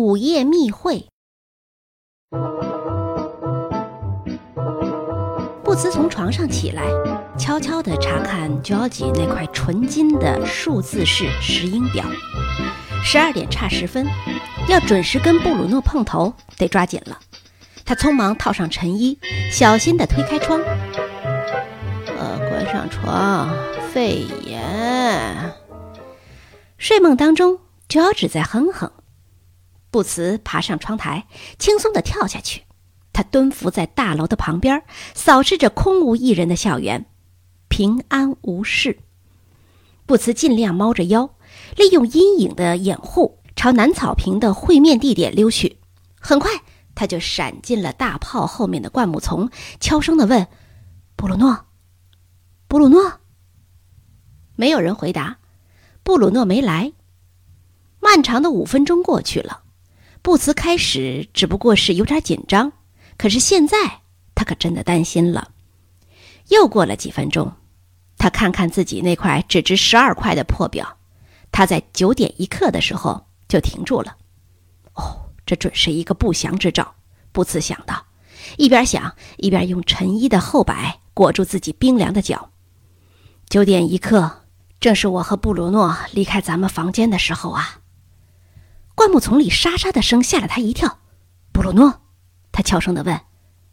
午夜密会。布茨从床上起来，悄悄地查看 George 那块纯金的数字式石英表。十二点差十分，要准时跟布鲁诺碰头，得抓紧了。他匆忙套上衬衣，小心地推开窗。呃，关上窗，肺炎。睡梦当中，George 在哼哼。布茨爬上窗台，轻松地跳下去。他蹲伏在大楼的旁边，扫视着空无一人的校园，平安无事。布茨尽量猫着腰，利用阴影的掩护，朝南草坪的会面地点溜去。很快，他就闪进了大炮后面的灌木丛，悄声地问：“布鲁诺，布鲁诺。”没有人回答。布鲁诺没来。漫长的五分钟过去了。布茨开始只不过是有点紧张，可是现在他可真的担心了。又过了几分钟，他看看自己那块只值十二块的破表，他在九点一刻的时候就停住了。哦，这准是一个不祥之兆，布茨想到，一边想一边用衬衣的后摆裹住自己冰凉的脚。九点一刻，正是我和布鲁诺离开咱们房间的时候啊。灌木丛里沙沙的声吓了他一跳。布鲁诺，他悄声的问：“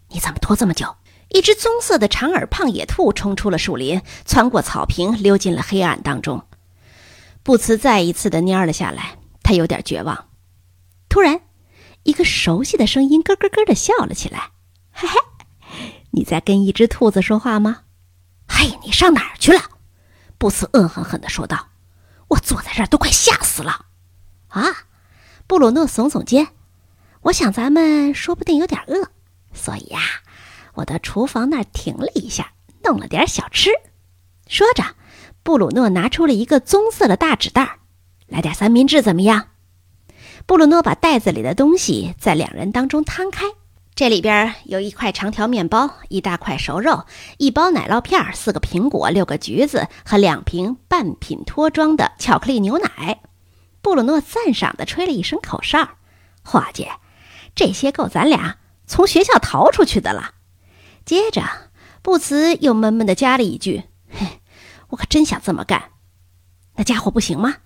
你怎么拖这么久？”一只棕色的长耳胖野兔冲出了树林，穿过草坪，溜进了黑暗当中。布茨再一次的蔫了下来，他有点绝望。突然，一个熟悉的声音咯咯咯的笑了起来：“嘿嘿，你在跟一只兔子说话吗？”“嘿，你上哪儿去了？”布茨恶狠狠的说道：“我坐在这儿都快吓死了。”啊！布鲁诺耸耸肩，我想咱们说不定有点饿，所以呀，我到厨房那儿停了一下，弄了点小吃。说着，布鲁诺拿出了一个棕色的大纸袋，来点三明治怎么样？布鲁诺把袋子里的东西在两人当中摊开，这里边有一块长条面包，一大块熟肉，一包奶酪片，四个苹果，六个橘子和两瓶半品脱装的巧克力牛奶。布鲁诺赞赏地吹了一声口哨，伙计，这些够咱俩从学校逃出去的了。接着，布茨又闷闷地加了一句：“嘿，我可真想这么干。”那家伙不行吗？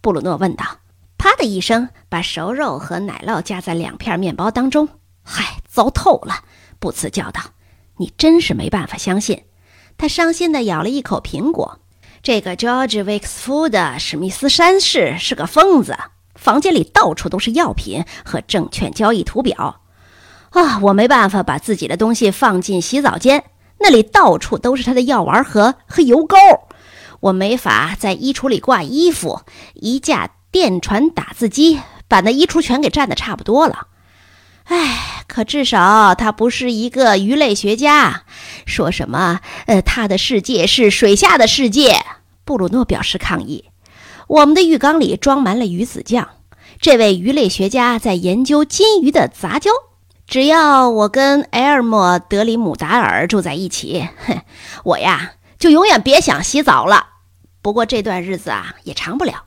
布鲁诺问道。啪的一声，把熟肉和奶酪夹在两片面包当中。嗨，糟透了！布茨叫道：“你真是没办法相信。”他伤心地咬了一口苹果。这个 George Wexford 史密斯山士是个疯子，房间里到处都是药品和证券交易图表。啊，我没办法把自己的东西放进洗澡间，那里到处都是他的药丸盒和油膏。我没法在衣橱里挂衣服，一架电传打字机把那衣橱全给占的差不多了。唉，可至少他不是一个鱼类学家。说什么？呃，他的世界是水下的世界。布鲁诺表示抗议。我们的浴缸里装满了鱼子酱。这位鱼类学家在研究金鱼的杂交。只要我跟埃尔莫德里姆达尔住在一起，哼，我呀就永远别想洗澡了。不过这段日子啊也长不了。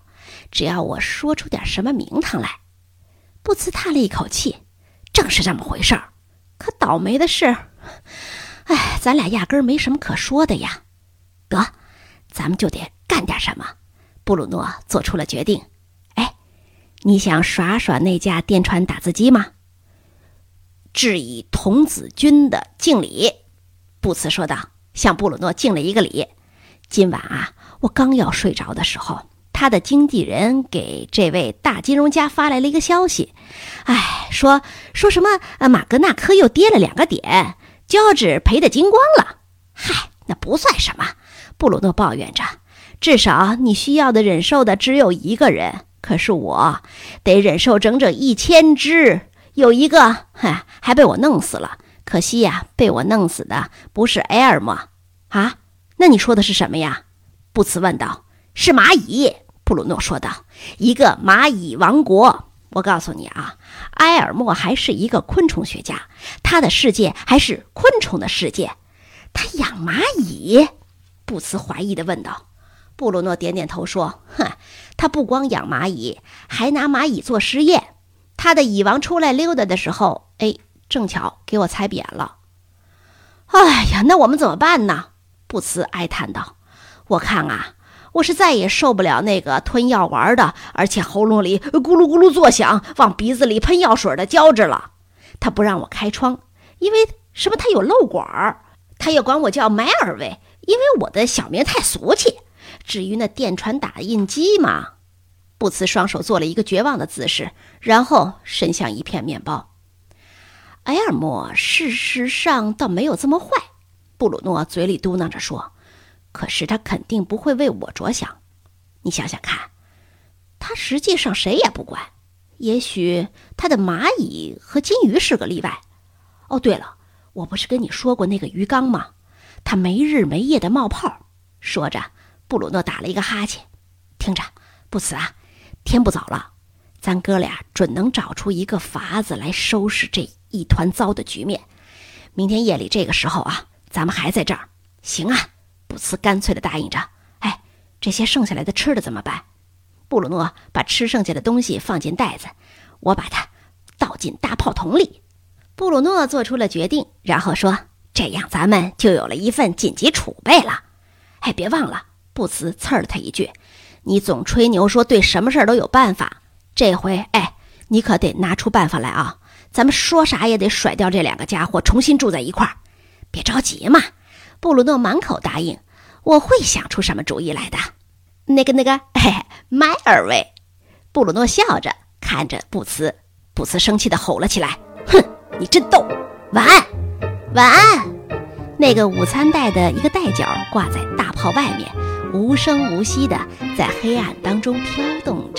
只要我说出点什么名堂来。布茨叹了一口气。是这么回事儿，可倒霉的是，哎，咱俩压根儿没什么可说的呀。得，咱们就得干点什么。布鲁诺做出了决定。哎，你想耍耍那架电传打字机吗？致以童子军的敬礼，布茨说道，向布鲁诺敬了一个礼。今晚啊，我刚要睡着的时候。他的经纪人给这位大金融家发来了一个消息，哎，说说什么？呃，马格纳科又跌了两个点，胶纸赔得精光了。嗨，那不算什么。布鲁诺抱怨着，至少你需要的忍受的只有一个人，可是我得忍受整整一千只。有一个，嗨，还被我弄死了。可惜呀，被我弄死的不是埃尔莫啊？那你说的是什么呀？布茨问道。是蚂蚁。布鲁诺说道：“一个蚂蚁王国。我告诉你啊，埃尔莫还是一个昆虫学家，他的世界还是昆虫的世界。他养蚂蚁？”布茨怀疑地问道。布鲁诺点点头说：“哼，他不光养蚂蚁，还拿蚂蚁做实验。他的蚁王出来溜达的时候，哎，正巧给我踩扁了。哎呀，那我们怎么办呢？布茨哀叹道：“我看啊，我是再也受不了那个吞药丸的，而且喉咙里咕噜咕噜作响，往鼻子里喷药水的胶质了。他不让我开窗，因为什么？他有漏管儿。他又管我叫迈尔维，因为我的小名太俗气。至于那电传打印机嘛……”布茨双手做了一个绝望的姿势，然后伸向一片面包。埃尔莫事实上倒没有这么坏，布鲁诺嘴里嘟囔着说：“可是他肯定不会为我着想。你想想看，他实际上谁也不管。也许他的蚂蚁和金鱼是个例外。哦，对了，我不是跟你说过那个鱼缸吗？它没日没夜的冒泡。”说着，布鲁诺打了一个哈欠。听着，布茨啊。天不早了，咱哥俩准能找出一个法子来收拾这一团糟的局面。明天夜里这个时候啊，咱们还在这儿。行啊，布茨干脆的答应着。哎，这些剩下来的吃的怎么办？布鲁诺把吃剩下的东西放进袋子，我把它倒进大炮筒里。布鲁诺做出了决定，然后说：“这样咱们就有了一份紧急储备了。”哎，别忘了，布茨刺了他一句。你总吹牛说对什么事儿都有办法，这回哎，你可得拿出办法来啊！咱们说啥也得甩掉这两个家伙，重新住在一块儿。别着急嘛，布鲁诺满口答应，我会想出什么主意来的。那个那个，嘿嘿，迈尔维，布鲁诺笑着看着布茨，布茨生气地吼了起来：“哼，你真逗！晚安，晚安。”那个午餐袋的一个袋角挂在大炮外面。无声无息地在黑暗当中飘动。